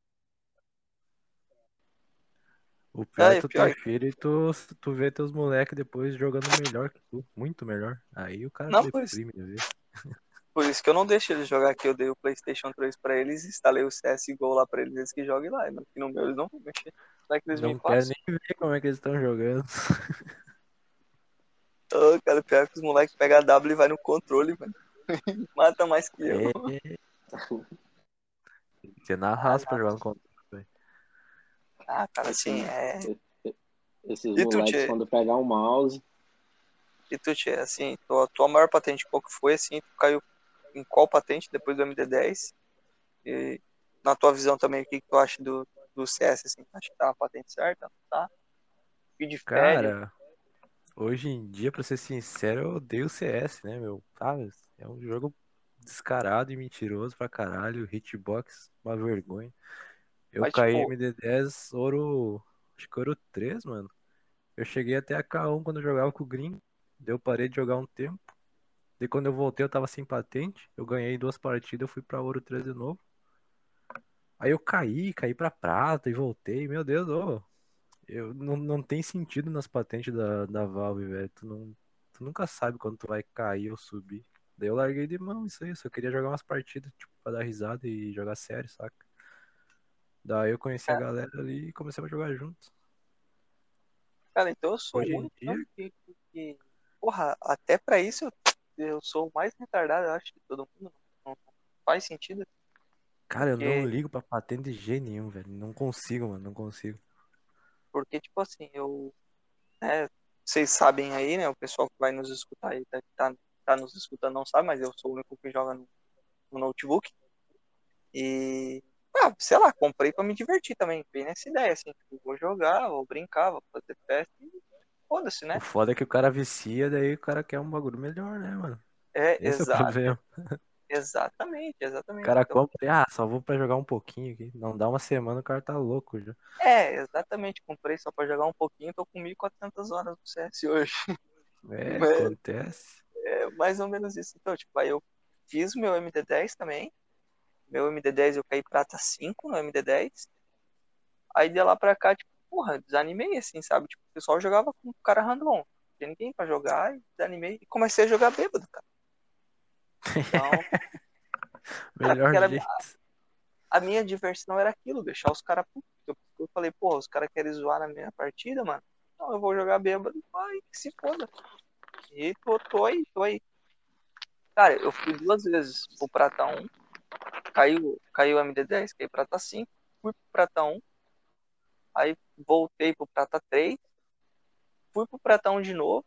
O pior
Ah,
é
e
tu
pior-
ter filho e tu, tu vê teus moleques depois jogando melhor que tu. Muito melhor. Aí o cara
Não,
se
por isso-
deprime.
Por isso que eu não deixo eles jogar aqui. Eu dei o PlayStation 3 pra eles, instalei o CSGO lá pra eles, eles que joguem lá. Mas aqui no meu eles não vão mexer. Será que eles
Não
me
quero
passam?
nem ver como é que eles estão jogando.
Ô, cara, pior que os moleques pegam a W e vai no controle, mano. Mata mais que eu.
É. Você na raça pra jogar no controle.
Ah, cara, assim, é.
Esses
E tu,
moleques,
Tchê?
quando pegar um mouse,
E tu, Tchê, assim, tua, tua maior patente qual que foi, assim, tu caiu em qual patente depois do MD10? E na tua visão também, o que, que tu acha do, do CS, assim? Acha que tá uma patente certa? Tá? Feed fere?
Cara, hoje em dia, pra ser sincero, eu odeio o CS, né, meu? Ah, é um jogo descarado e mentiroso pra caralho. Hitbox, uma vergonha. Eu
Mas,
caí
tipo-
MD10 ouro. Acho que ouro 3, mano. Eu cheguei até a K1 quando eu jogava com o Green. Daí eu parei de jogar um tempo. Daí quando eu voltei eu tava sem patente. Eu ganhei duas partidas, eu fui pra ouro 3 de novo. Aí eu caí, caí pra prata e voltei. Meu Deus, ô. Eu, não, não tem sentido nas patentes da, da Valve, velho. Tu, não, tu nunca sabe quando tu vai cair ou subir. Daí eu larguei de mão isso aí. Só queria jogar umas partidas, tipo, pra dar risada e jogar sério, saca? Daí eu conheci a
É.
galera ali e comecei a jogar junto.
Cara, então eu sou
Hoje
muito.
dia-
que- que- Porra, até pra isso eu, eu sou o mais retardado, eu acho, de todo mundo. Não, não faz sentido.
Cara, eu não
Porque-
ligo pra patente de jeito nenhum, velho. Não consigo, mano. Não consigo.
Porque, tipo assim, eu. né, vocês sabem aí, né? O pessoal que vai nos escutar aí, tá, tá, tá nos escutando não sabe, mas eu sou o único que joga no, no notebook. E. Ah, sei lá, comprei pra me divertir também. Bem nessa ideia, assim, tipo, vou jogar, vou brincar, vou fazer festa e foda-se, né?
O foda é que o cara vicia, daí o cara quer um bagulho melhor, né, mano?
É,
Esse é o
exato,
problema.
Exatamente,
O
exatamente.
cara
Então,
compra ah, só vou pra jogar um pouquinho aqui. Não dá uma semana, o cara tá louco já.
É, exatamente. Comprei só pra jogar um pouquinho, tô com 1.400 horas no CS hoje.
É,
Mas-
acontece.
É mais ou menos isso. Então, tipo, aí eu fiz o meu MD10 também. Meu MD10 eu caí prata 5 no MD10. Aí de lá pra cá, tipo, porra, desanimei assim, sabe? Tipo, o pessoal jogava com cara random. Não tinha ninguém pra jogar e desanimei. E comecei a jogar bêbado, cara. Então,
Melhor
Cara,
jeito.
a minha diversão era aquilo, deixar os caras putos. Eu, eu falei, porra, os caras querem zoar na minha partida, mano. Então eu vou jogar bêbado, vai, que se foda. E tô, tô aí, tô aí. Cara, eu fui duas vezes pro Prata 1, caiu, caiu o MD10, caí Prata 5, fui pro Prata 1, aí voltei pro Prata 3, fui pro Prata 1 de novo,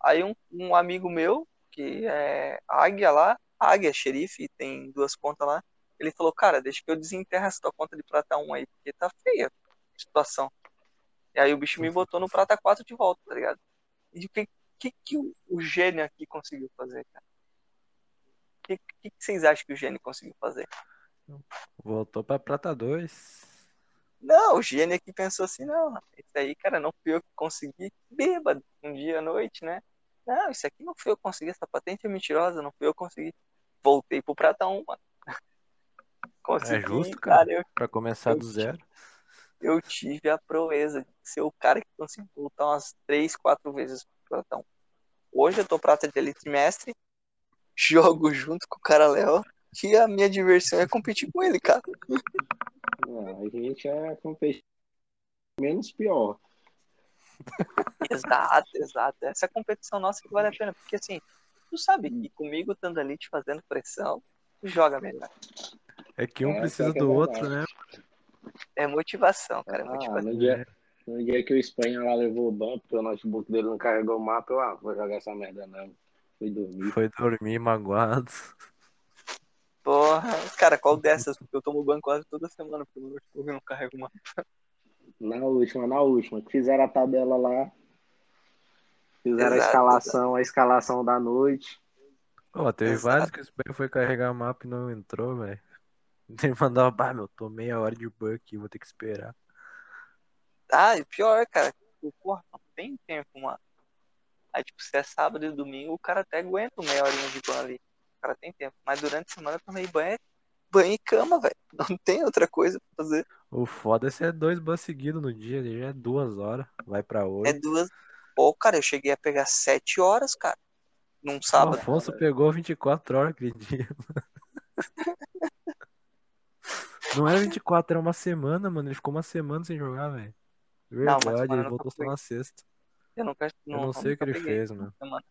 aí um, um amigo meu, que é Águia lá, Águia, xerife, tem duas contas lá, ele falou, cara, deixa que eu desenterro essa tua conta de Prata 1 aí, porque tá feia a situação. E aí o bicho me botou no Prata 4 de volta, tá ligado? E o que, que, que o, o gênio aqui conseguiu fazer, cara? O que, que, que vocês acham que o gênio conseguiu fazer?
Voltou pra Prata 2.
Não, o gênio aqui pensou assim, não, isso aí, cara, não fui eu que consegui, bêbado, um dia à noite, né? Não, isso aqui não fui eu que consegui, essa patente é mentirosa, não fui eu que consegui. Voltei pro Prata 1, mano. Consegui,
É justo, cara.
eu,
Pra começar
Eu
do zero.
eu tive a proeza de ser o cara que conseguiu voltar umas três, quatro vezes pro Prata 1. Hoje eu tô prata de elite mestre, jogo junto com o cara Léo, e a minha diversão é competir com ele, cara.
Ah, a gente é competitivo menos pior.
Exato, exato. Essa competição nossa que vale a pena, porque assim, tu sabe que comigo estando ali te fazendo pressão, tu joga melhor.
É que um
É,
precisa
que é
do
verdade.
outro, né?
É motivação, cara, é
Ah,
motivação.
no dia, no dia que o Espanha lá levou o ban, porque o notebook dele não carregou o mapa, eu, ah, vou jogar essa merda não. Fui dormir.
Foi dormir magoado.
Porra, cara, qual dessas? Porque eu tomo banho quase toda semana, porque o meu notebook não carrega uma.
Na última, na última. Fizeram a tabela lá. Fizeram a
Exato,
escalação, a escalação da noite.
Ó, teve
Exato.
vários que o foi carregar o mapa e não entrou, velho. Ele mandava, bah, meu, tô meia hora de bug aqui, vou ter que esperar.
Ah, e pior, cara, tipo, porra, não tem tempo, mano. Aí, tipo, se é sábado e domingo, o cara até aguenta meia horinha de ban ali. O cara tem tempo. Mas durante a semana também banho, é- banho e cama, velho. Não tem outra coisa pra fazer.
O foda é se é dois bans seguidos no dia, ele já é duas horas, vai pra
É
oito.
duas. Pô, cara, eu cheguei a pegar sete horas, cara. Num
O
sábado.
Afonso pegou 24 horas aquele dia. Não era 24, era uma semana, mano. Ele ficou uma semana sem jogar, velho.
Não,
Verdade,
semana
ele voltou só na sexta.
Eu nunca.
Eu não sei o que ele fez, mano.
semana.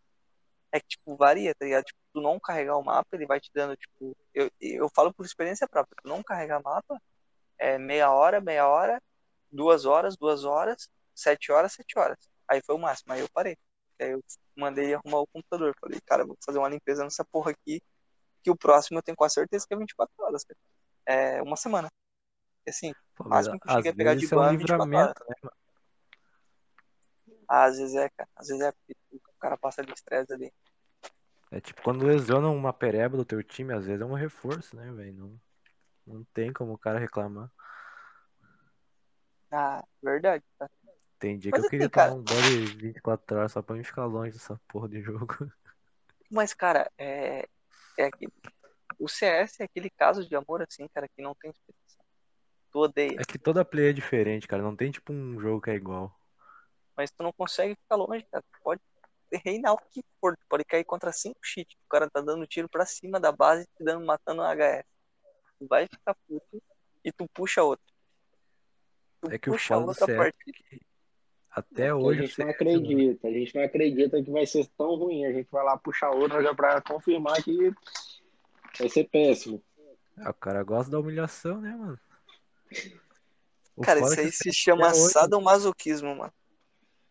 É que, tipo, varia, tá ligado? Tipo, tu não carregar o mapa, ele vai te dando, tipo. Eu, eu falo por experiência própria. Tu não carregar mapa, é meia hora, meia hora, duas horas, duas horas, sete horas, sete horas. Aí foi o máximo, aí eu parei. Aí eu mandei arrumar o computador. Falei, cara, vou fazer uma limpeza nessa porra aqui. Que o próximo eu tenho quase certeza que é 24 horas, cara. É uma semana. E, Assim,
Pô,
máximo que eu cheguei a pegar de
isso é um
é 24 horas.
livramento, né?
Às vezes é, cara. Às vezes é porque o cara passa de estresse ali.
É tipo quando lesionam uma pereba do teu time, às vezes é um reforço, né, velho? Não, não tem como o cara reclamar.
Ah, verdade, tá?
Tem dia
Mas
que eu
assim,
queria
cara-
tomar um banho de 24 horas só pra me ficar longe dessa porra de jogo.
Mas, cara, é, é que o CS é aquele caso de amor, assim, cara, que não tem explicação. Tu odeia,
É que toda play é diferente, cara. Não tem tipo um jogo que é igual.
mas tu não consegue ficar longe, cara. Tu pode reinar o que for, tu pode cair contra cinco cheats. O cara tá dando tiro pra cima da base, te dando, matando um HS. Tu vai ficar puto e tu puxa outro. Tu
É que o
puxa
do
outra partida.
Até
Porque
hoje
a
o
gente não
CS,
acredita, a gente não acredita que vai ser tão ruim. A gente vai lá puxar outra já pra confirmar que vai ser péssimo.
Ah, o cara gosta da humilhação, né, mano? O
Cara, isso
é
aí
o
se chama sadomasoquismo, mano.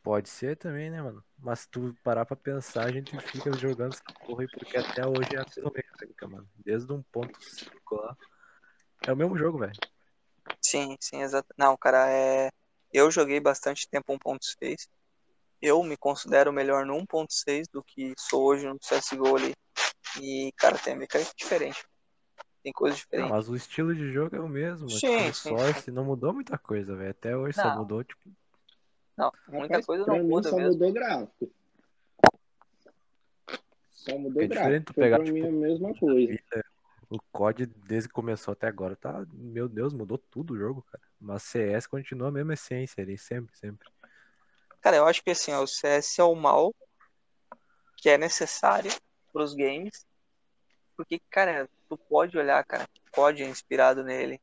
Pode ser também, né, mano? Mas se tu parar pra pensar, a gente fica jogando essa porra aí porque até hoje é a mesma mecânica, mano. Desde um ponto 5 lá. É o mesmo jogo, velho.
Sim, sim, exato. Não, cara, é. Eu joguei bastante tempo 1.6. Eu me considero melhor no 1.6 do que sou hoje no CSGO ali. E, cara, tem mecânica diferente. Tem coisa
Não,
diferente.
mas o estilo de jogo é o mesmo.
Sim,
tipo,
sim,
Source não mudou muita coisa, velho. Até hoje só
Não.
mudou, tipo,
Não, muita
Rapaz,
coisa não muda
só
mesmo.
mudou gráfico. Só mudou
É diferente
gráfico.
tu
Foi
pegar,
pra mim
tipo,
a mesma coisa.
vida. O COD, desde que começou até agora, tá. Meu Deus, mudou tudo o jogo, cara. Mas CS continua a mesma essência ali, sempre, sempre.
Cara, eu acho que assim, ó, o CS é o mal que é necessário pros games. Porque, cara, tu pode olhar, cara, COD é inspirado nele.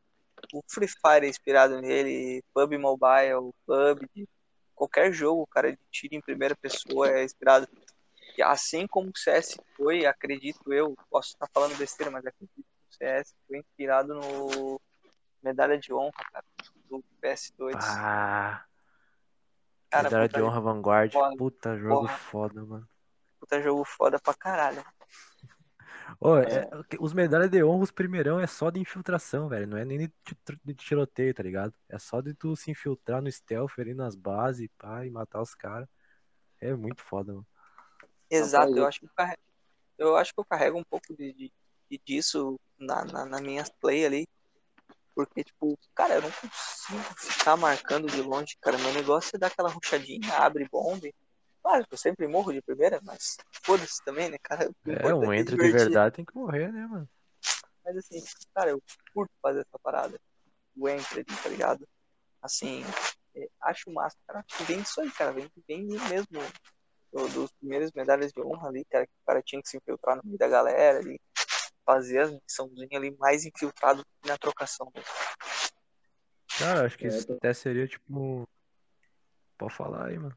O Free Fire é inspirado nele. PUB Mobile, PUBG. Qualquer jogo, cara, de tiro em primeira pessoa é inspirado. E assim como o CS foi, acredito eu, posso estar falando besteira, mas acredito que o CS foi inspirado no Medalha de Honra, cara, do PS2.
Ah,
cara,
Medalha de honra Vanguard.
foda,
Puta jogo
porra.
foda, mano.
puta jogo foda pra caralho.
Ô, é- os medalhas de honra, os primeirão, é só de infiltração, velho. Não é nem de, de tiroteio, tá ligado? É só de tu se infiltrar no stealth ali nas bases, pá, e matar os caras. É muito foda, mano.
Exato,
Rapaz,
eu acho que eu carrego, eu acho que eu carrego um pouco de, de- de- disso na, na, na minha play ali. Porque, tipo, cara, eu não consigo ficar marcando de longe, cara. Meu negócio é dar aquela ruchadinha, abre bomba. Claro que eu sempre morro de primeira, mas foda-se também, né, cara?
É,
importante
um
é
entra de verdade tem que morrer, né, mano?
Mas assim, cara, eu curto fazer essa parada. O entry, tá ligado? Assim, é, acho massa, cara. Acho que vem disso aí, cara. Vem, vem mesmo do- dos primeiros medalhas de honra ali, cara, que o cara tinha que se infiltrar no meio da galera ali, fazer as missãozinhas ali mais infiltrado na trocação mesmo.
Cara, acho que
É,
isso
tô-
até seria tipo. Pode falar aí, mano.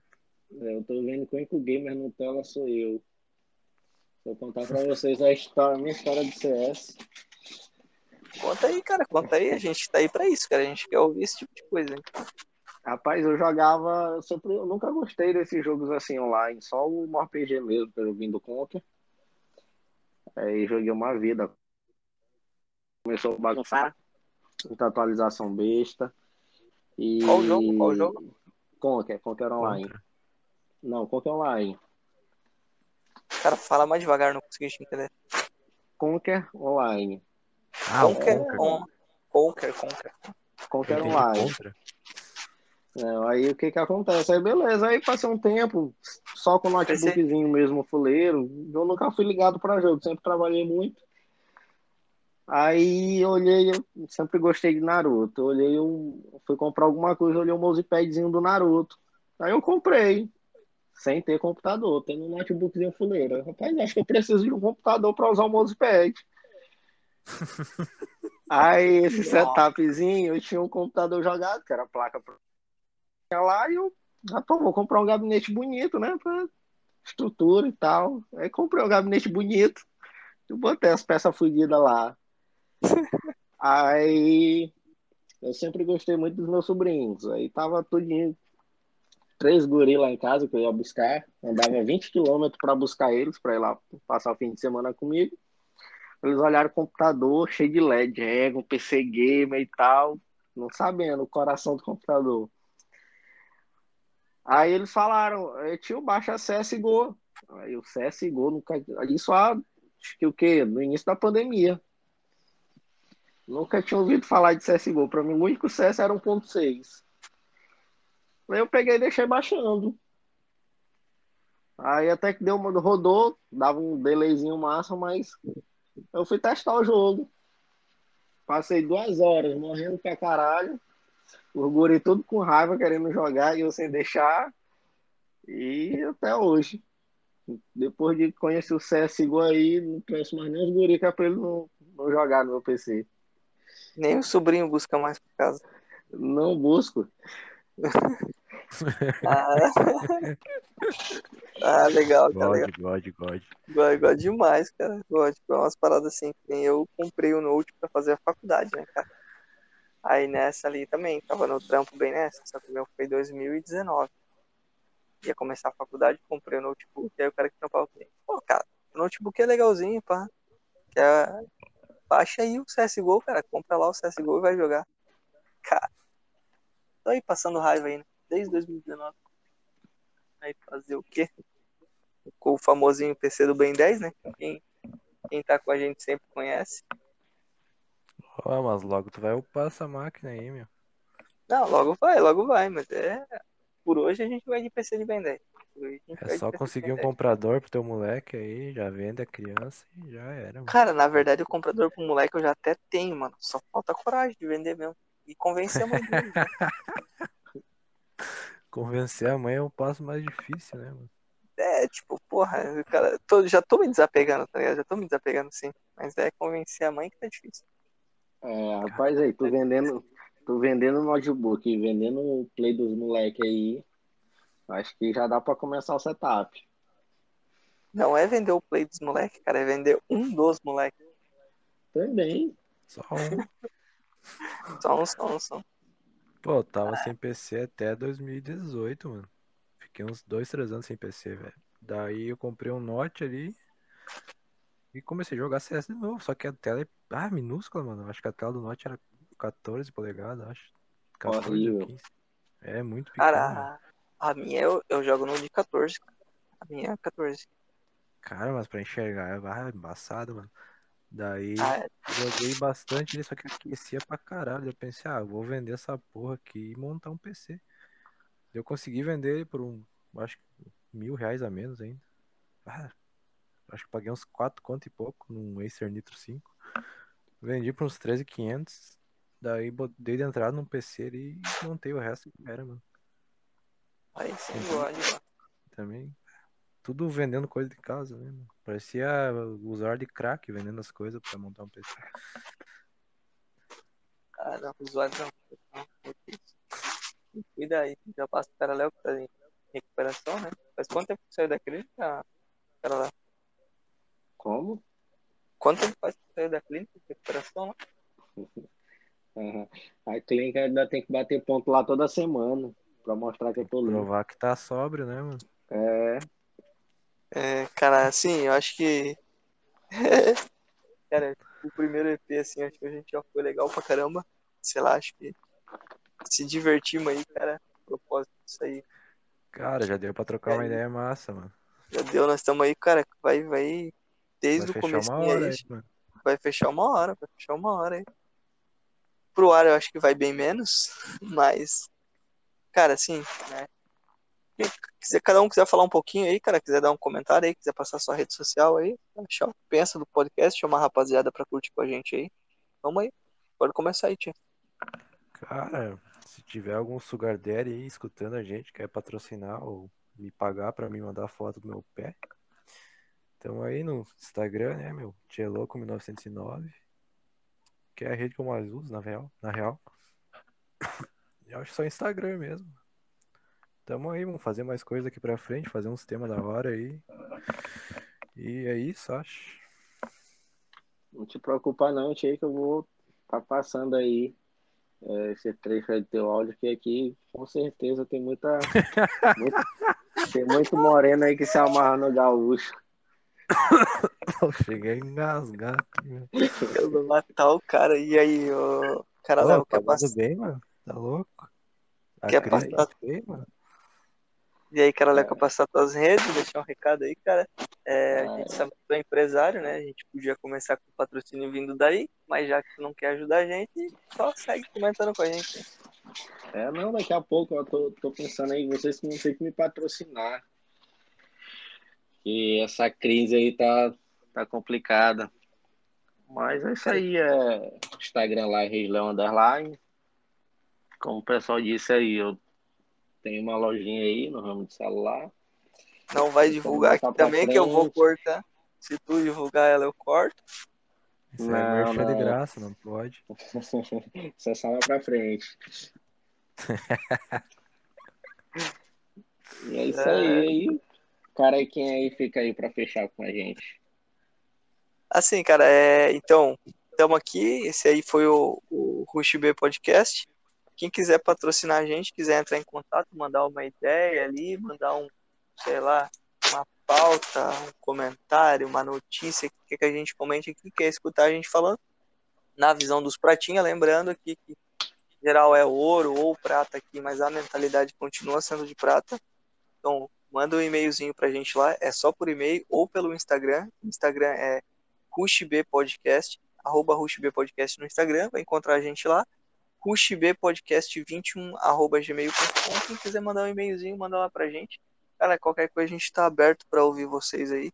É, eu tô vendo que o único gamer no tela sou eu. Vou contar pra vocês a, história, a minha história de CS.
Conta aí, cara, conta aí. A gente tá aí pra isso, cara. A gente quer ouvir esse tipo de coisa. hein?
Rapaz, eu jogava. Eu, sempre, eu nunca gostei desses jogos assim online, só o RPG mesmo, que eu vim do Conquer. Aí joguei uma vida. Começou a bagunçar, muita atualização besta. E...
Qual jogo? Qual jogo?
Conquer, Conquer Online.
Contra.
Não, Conquer Online.
Cara, fala mais devagar, não consegui te entender.
Conquer Online.
Ah, o
Conquer,
Conquer.
on, Conquer, Conquer.
Conquer
entendi
Online.
contra.
É, aí o que que acontece? Aí beleza, aí passei um tempo só com o notebookzinho mesmo, fuleiro. Eu nunca fui ligado para jogo, sempre trabalhei muito. Aí eu olhei, eu sempre gostei de Naruto. Eu olhei, um, fui comprar alguma coisa, eu olhei um mousepadzinho do Naruto. Aí eu comprei, sem ter computador, tendo um notebookzinho fuleiro. Rapaz, acho que eu preciso de um computador para usar o mousepad. Aí esse setupzinho, eu tinha um computador jogado, que era placa lá, e eu, ah, pô, vou comprar um gabinete bonito, né? Pra estrutura e tal. Aí comprei um gabinete bonito, eu botei as peças fodidas lá. Aí eu sempre gostei muito dos meus sobrinhos. Aí tava tudinho, três guri lá em casa que eu ia buscar, andava 20 quilômetros para buscar eles, para ir lá passar o fim de semana comigo. Eles olharam o computador cheio de LED, é, um PC gamer e tal, não sabendo o coração do computador. Aí eles falaram, eh, tio, baixa CSGO. Aí o CSGO nunca. Isso há, acho que o quê? No início da pandemia. Nunca tinha ouvido falar de CSGO. Para mim, o único CS era 1.6. Aí eu peguei e deixei baixando. Aí até que deu uma rodou, dava um delayzinho massa, mas eu fui testar o jogo. Passei duas horas morrendo pra caralho. O guri tudo com raiva, querendo jogar e eu sem deixar. E até hoje. Depois de conhecer o CSGO aí, não conheço mais nem os guri que é pra ele não, não jogar no meu PC.
Nem o sobrinho busca mais por casa.
Não busco.
Ah, ah legal, cara. Legal.
God, God, God.
Gosto demais, cara. É umas paradas assim. Eu comprei o Note pra fazer a faculdade, né, cara? Aí nessa ali também, tava no trampo bem nessa, só que meu foi em 2019. Ia começar a faculdade, comprei o notebook, aí o cara que trampava comigo. Pô, cara, o notebook é legalzinho, pá. Que. Baixa aí o CSGO, cara. Compra lá o CSGO e vai jogar. Cara, tô aí passando raiva aí, né? Desde 2019. Aí fazer o quê? Com o famosinho PC do Ben 10, né? Quem, quem tá com a gente sempre conhece.
Mas logo tu vai upar essa máquina aí, meu.
Não, logo vai, logo vai, mas é. Por hoje a gente vai de PC de Ben 10. Por hoje a gente vai
É só conseguir um
10.
comprador pro teu moleque aí, já vende a criança e já era, mano.
Cara, na verdade o comprador pro moleque eu já até tenho, mano. Só falta coragem de vender mesmo. E convencer a mãe dele. né?
Convencer a mãe é um passo mais difícil, né, mano?
É, tipo, porra, cara, tô- já tô me desapegando, tá ligado? Já tô me desapegando sim. Mas é convencer a mãe que tá difícil.
É, rapaz, aí, tu vendendo, tu vendendo notebook e vendendo o play dos moleques aí, acho que já dá pra começar o setup.
Não é vender o play dos moleques, cara, é vender um dos moleques.
Também.
Só um.
Só um, só um, só um.
Pô, eu tava sem PC até 2018, mano. Fiquei uns dois, três anos sem PC, velho. Daí eu comprei um Note ali e comecei a jogar CS de novo. Só que a tela é ah, minúscula, mano. Acho que a tela do Note era 14 polegadas, acho. 14 ou
Horrível.
15. É muito pequeno.
Cara, a, a minha eu, eu jogo no de 14. cara. A minha é 14.
Cara, mas pra enxergar é embaçado, mano. Daí
Ah, é.
joguei bastante ali, só que aquecia pra caralho. Eu pensei, ah, vou vender essa porra aqui e montar um PC. Eu consegui vender ele por um, acho que mil reais a menos ainda. Ah, acho que paguei uns 4 conto e pouco num Acer Nitro 5. Vendi por uns 13,500. Daí botei de entrada num PC ali e montei o resto que era, mano.
Aí sim.
Também. Tudo vendendo coisa de casa, né? mano? Parecia usuário de crack vendendo as coisas pra montar um PC.
Ah, não, usuário não. Cuida aí, já passa o cara Léo que tá em recuperação, né? Faz quanto tempo que saiu da clínica, cara lá?
Como?
Quanto tempo faz que saiu da clínica de recuperação lá?
Aham. A clínica ainda tem que bater ponto lá toda semana pra mostrar que eu tô limpo.
Provar que tá sóbrio, né, mano?
É,
É, cara, assim, eu acho que. cara, o primeiro EP, assim, acho que a gente já foi legal pra caramba. Sei lá, acho que se divertimos aí, cara. Propósito disso aí.
Cara, já deu pra trocar uma
É.
ideia massa, mano.
Já deu, nós estamos aí, cara, vai, vai desde
Vai
o
fechar
começo vai fechar uma hora, vai fechar uma hora aí. Pro ar eu acho que vai bem menos, mas, cara, assim, né? Quiser, cada um quiser falar um pouquinho aí, cara, quiser dar um comentário aí, quiser passar sua rede social aí, achar o que pensa do podcast, chamar a rapaziada pra curtir com a gente aí. Vamos aí, pode começar aí, tia.
Cara, se tiver algum sugar daddy aí escutando a gente, quer patrocinar ou me pagar pra me mandar foto do meu pé, então aí no Instagram, né, meu, Tieloco1909, que é a rede que eu mais uso, na real, na real. Eu acho só Instagram mesmo. Tamo aí, vamos fazer mais coisa aqui pra frente, fazer uns temas da hora aí. E é isso, acho.
Não te preocupa não, tia, que eu vou tá passando aí é, esse trecho aí do teu áudio, que aqui com certeza tem muita. muito- tem muito moreno aí que se amarra no gaúcho.
Eu cheguei a engasgar. aqui, meu.
Eu vou matar o cara. E aí, ô. Cara, Léo, quer passar.
bem, mano? Tá louco? A
Quer passar-
tá feia, mano.
E aí, cara, Léo, quer passar tuas redes, deixar um recado aí, cara. É, a
Ah,
gente sabe que tu é empresário, né? A gente podia começar com o patrocínio vindo daí, mas já que tu não quer ajudar a gente, só segue comentando com a gente.
É, não, daqui a pouco eu tô, tô pensando aí, vocês que vão ter que me patrocinar. E essa crise aí tá, tá complicada. Mas é isso aí, é Instagram lá, Região Underline. Como o pessoal disse aí, eu tenho uma lojinha aí no ramo de celular.
Não vai
Então,
divulgar
botar
aqui também, que eu vou
frente.
cortar. Se tu divulgar ela, eu corto.
Isso
Não,
é de
não.
graça, não pode.
Isso é só lá pra frente. e é isso aí, aí. Cara, quem aí fica aí pra fechar com a gente?
Assim, cara, é, então, estamos aqui. Esse aí foi o, o Rush B Podcast. Quem quiser patrocinar a gente, quiser entrar em contato, mandar uma ideia ali, mandar um, sei lá, uma pauta, um comentário, uma notícia que que a gente comente aqui, quer escutar a gente falando na visão dos pratinhos, lembrando aqui que geral é ouro ou prata aqui, mas a mentalidade continua sendo de prata. Então, manda um e-mailzinho pra gente lá, é só por e-mail ou pelo Instagram. Instagram é RushBPodcast, arroba RushBPodcast no Instagram, vai encontrar a gente lá. RushBpodcast21, arroba gmail.com. Quem quiser mandar um e-mailzinho, manda lá pra gente. Cara, qualquer coisa a gente tá aberto pra ouvir vocês aí.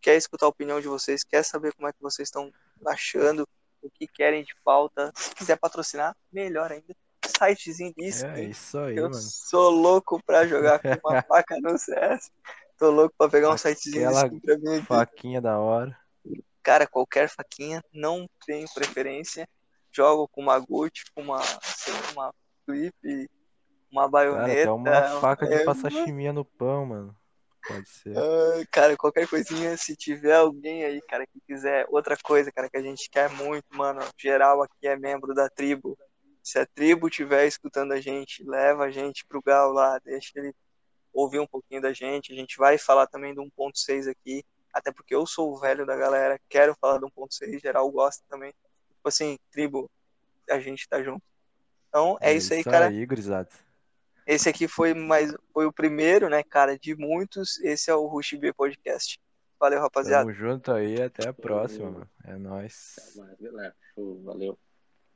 Quer escutar a opinião de vocês, quer saber como é que vocês estão achando, o que querem de pauta. Se quiser patrocinar, melhor ainda. Sitezinho de
É isso aí,
Eu
mano.
sou louco pra jogar com uma faca no CS. Tô louco pra pegar um sitezinho de
Aquela
skin pra mim aqui.
Faquinha da hora.
Cara, qualquer faquinha, não tenho preferência. Jogo com uma Gucci, com uma, sei uma flip, uma
Cara,
baioneta.
até uma faca de
é,
passar chimia no pão, mano. Pode ser.
ah, cara, qualquer coisinha, se tiver alguém aí, cara, que quiser outra coisa, cara, que a gente quer muito, mano. Geral aqui é membro da tribo. Se a tribo estiver escutando a gente, leva a gente pro Gal lá, deixa ele ouvir um pouquinho da gente. A gente vai falar também do 1.6 aqui, até porque eu sou o velho da galera, quero falar do 1.6, geral gosta também. Tipo assim, tribo, a gente tá junto. Então é, isso aí, cara.
aí, gurizada.
Esse aqui foi mais foi o primeiro, né, cara, de muitos. Esse é o Rush B Podcast. Valeu, rapaziada.
Tamo junto aí, até a próxima, mano. É nóis.
Até mais, galera. Show, valeu.